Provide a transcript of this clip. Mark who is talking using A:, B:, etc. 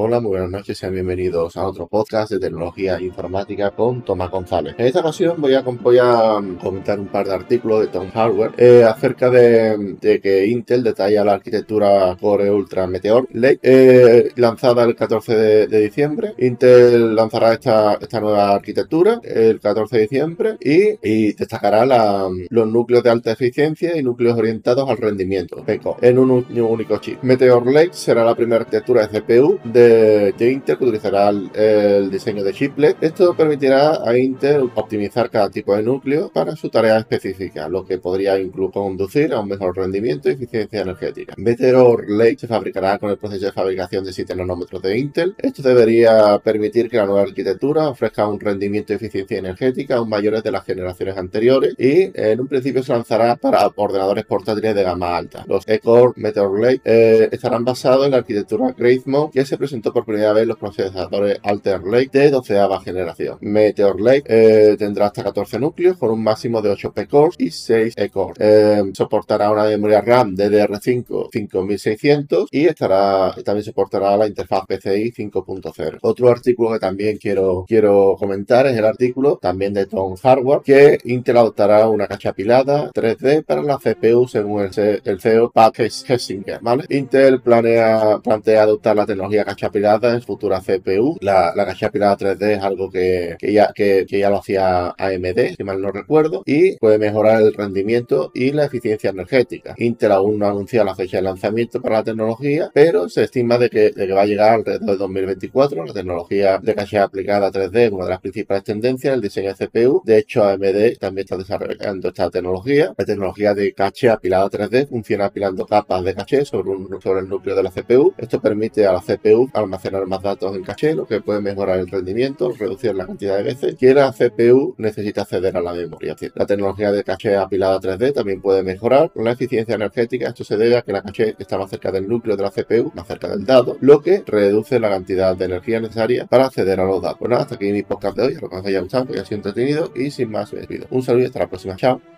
A: Hola, muy buenas noches, sean bienvenidos a otro podcast de tecnología informática con Tomás González. En esta ocasión voy a, voy a mm, comentar un par de artículos de Tom Hardware eh, acerca de, que Intel detalla la arquitectura Core Ultra Meteor Lake eh, lanzada el 14 de, diciembre. Intel lanzará esta, esta nueva arquitectura el 14 de diciembre y, destacará los núcleos de alta eficiencia y núcleos orientados al rendimiento en un, único chip. Meteor Lake será la primera arquitectura de CPU de de, Intel que utilizará el, diseño de chiplet. Esto permitirá a Intel optimizar cada tipo de núcleo para su tarea específica, lo que podría incluso conducir a un mejor rendimiento y eficiencia energética. Meteor Lake se fabricará con el proceso de fabricación de 7 nanómetros de Intel. Esto debería permitir que la nueva arquitectura ofrezca un rendimiento y eficiencia energética aún mayores de las generaciones anteriores y en un principio se lanzará para ordenadores portátiles de gama alta. Los E-Core Meteor Lake eh, estarán basados en la arquitectura Grace Mode que se presentó por primera vez los procesadores Alter Lake de 12 generación. Meteor Lake eh, tendrá hasta 14 núcleos con un máximo de 8 P-cores y 6 E-cores. Eh, soportará una memoria RAM DDR5 5600 y estará también soportará la interfaz PCI 5.0. Otro artículo que también quiero, quiero comentar es el artículo también de Tom Hardware que Intel adoptará una cacha apilada 3D para la CPU según el, CEO Pat Hessinger. Intel planea, plantea adoptar la tecnología cacha apilada en futura CPU. La, la caché apilada 3D es algo que, ya, que, ya lo hacía AMD, si mal no recuerdo, y puede mejorar el rendimiento y la eficiencia energética. Intel aún no ha anunciado la fecha de lanzamiento para la tecnología, pero se estima de que, va a llegar alrededor de 2024. La tecnología de caché aplicada 3D es una de las principales tendencias el diseño de CPU. De hecho, AMD también está desarrollando esta tecnología. La tecnología de caché apilada 3D funciona apilando capas de caché sobre el núcleo de la CPU. Esto permite a la CPU almacenar más datos en caché, lo que puede mejorar el rendimiento, reducir la cantidad de veces que la CPU necesita acceder a la memoria. La tecnología de caché apilada 3D también puede mejorar la eficiencia energética. Esto se debe a que la caché está más cerca del núcleo de la CPU, más cerca del dado, lo que reduce la cantidad de energía necesaria para acceder a los datos. Bueno, hasta aquí mi podcast de hoy. Espero que os haya gustado, que haya sido entretenido y sin más me despido. Un saludo y hasta la próxima. Chao.